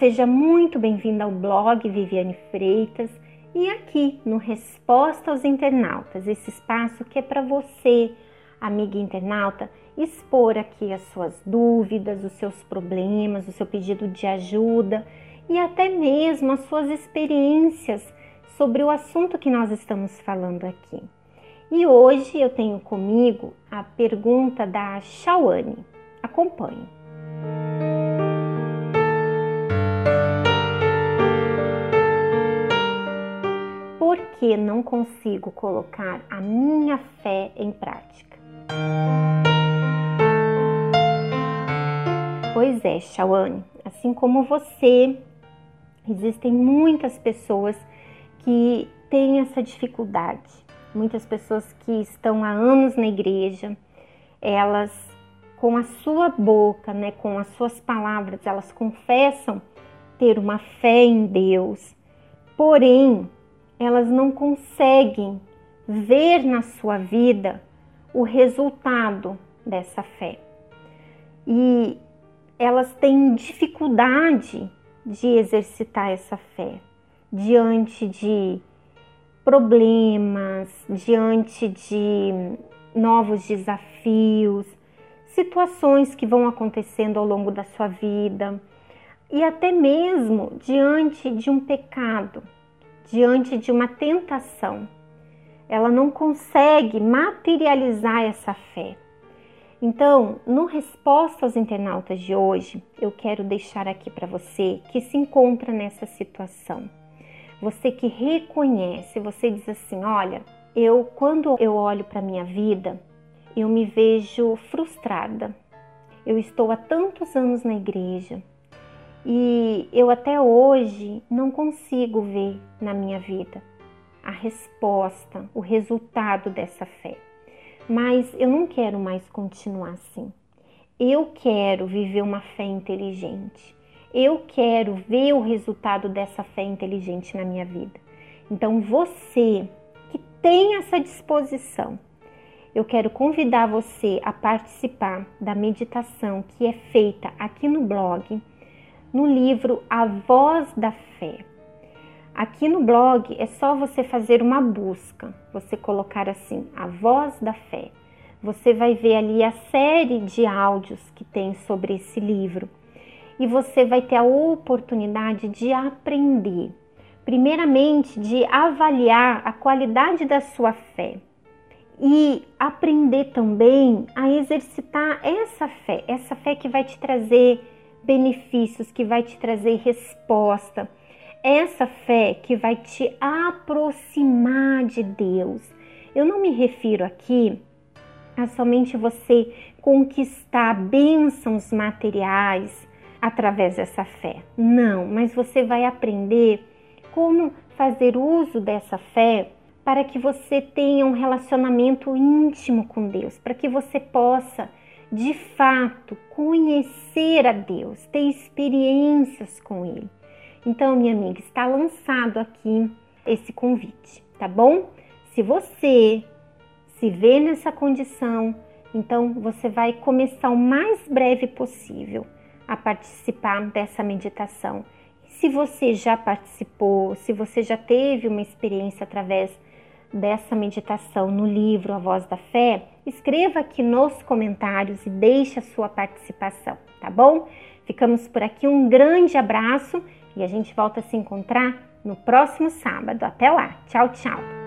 seja muito bem-vinda ao blog Viviane Freitas e aqui no Resposta aos Internautas, esse espaço que é para você, amiga internauta, expor aqui as suas dúvidas, os seus problemas, o seu pedido de ajuda e até mesmo as suas experiências sobre o assunto que nós estamos falando aqui. E hoje eu tenho comigo a pergunta da Shawane. Acompanhe. Não consigo colocar a minha fé em prática? Pois é, Shawane, assim como você, existem muitas pessoas que têm essa dificuldade. Muitas pessoas que estão há anos na igreja, elas com a sua boca, né, com as suas palavras, elas confessam ter uma fé em Deus. Porém, elas não conseguem ver na sua vida o resultado dessa fé. E elas têm dificuldade de exercitar essa fé diante de problemas, diante de novos desafios, situações que vão acontecendo ao longo da sua vida e até mesmo diante de um pecado, diante de uma tentação. Ela não consegue materializar essa fé. Então, no Resposta aos Internautas de hoje, eu quero deixar aqui para você que se encontra nessa situação você que reconhece, você diz assim: olha, eu quando eu olho para minha vida, eu me vejo frustrada. Eu estou há tantos anos na igreja e eu até hoje não consigo ver na minha vida a resposta, o resultado dessa fé. Mas eu não quero mais continuar assim. Eu quero viver uma fé inteligente. Eu quero ver o resultado dessa fé inteligente na minha vida. Então, você que tem essa disposição, eu quero convidar você a participar da meditação que é feita aqui no blog, no livro A Voz da Fé. Aqui no blog é só você fazer uma busca, você colocar assim, A Voz da Fé. Você vai ver ali a série de áudios que tem sobre esse livro e você vai ter a oportunidade de aprender. Primeiramente, de avaliar a qualidade da sua fé e aprender também a exercitar essa fé, essa fé que vai te trazer benefícios, que vai te trazer resposta, essa fé que vai te aproximar de Deus. Eu não me refiro aqui a somente você conquistar bênçãos materiais, através dessa fé. Não, mas você vai aprender como fazer uso dessa fé para que você tenha um relacionamento íntimo com Deus, para que você possa de fato conhecer a Deus, ter experiências com Ele. Então, minha amiga, está lançado aqui esse convite, tá bom? Se você se vê nessa condição, então você vai começar o mais breve possível a participar dessa meditação. Se você já participou, se você já teve uma experiência através dessa meditação no livro A Voz da Fé, escreva aqui nos comentários e deixe a sua participação, tá bom? Ficamos por aqui, um grande abraço e a gente volta a se encontrar no próximo sábado. Até lá, tchau, tchau!